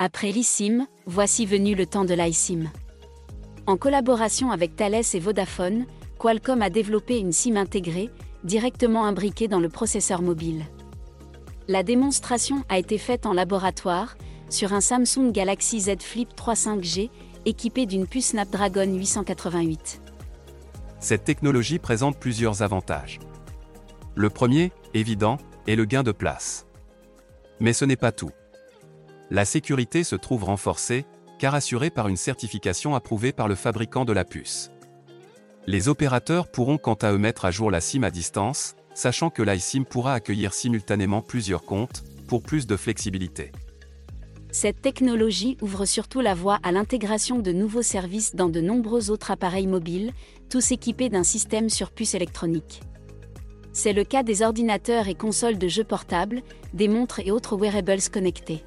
Après l'eSIM, voici venu le temps de l'iSIM. En collaboration avec Thales et Vodafone, Qualcomm a développé une SIM intégrée, directement imbriquée dans le processeur mobile. La démonstration a été faite en laboratoire, sur un Samsung Galaxy Z Flip 3 5G, équipé d'une puce Snapdragon 888. Cette technologie présente plusieurs avantages. Le premier, évident, est le gain de place. Mais ce n'est pas tout. La sécurité se trouve renforcée, car assurée par une certification approuvée par le fabricant de la puce. Les opérateurs pourront quant à eux mettre à jour la SIM à distance, sachant que l'iSIM pourra accueillir simultanément plusieurs comptes, pour plus de flexibilité. Cette technologie ouvre surtout la voie à l'intégration de nouveaux services dans de nombreux autres appareils mobiles, tous équipés d'un système sur puce électronique. C'est le cas des ordinateurs et consoles de jeux portables, des montres et autres wearables connectés.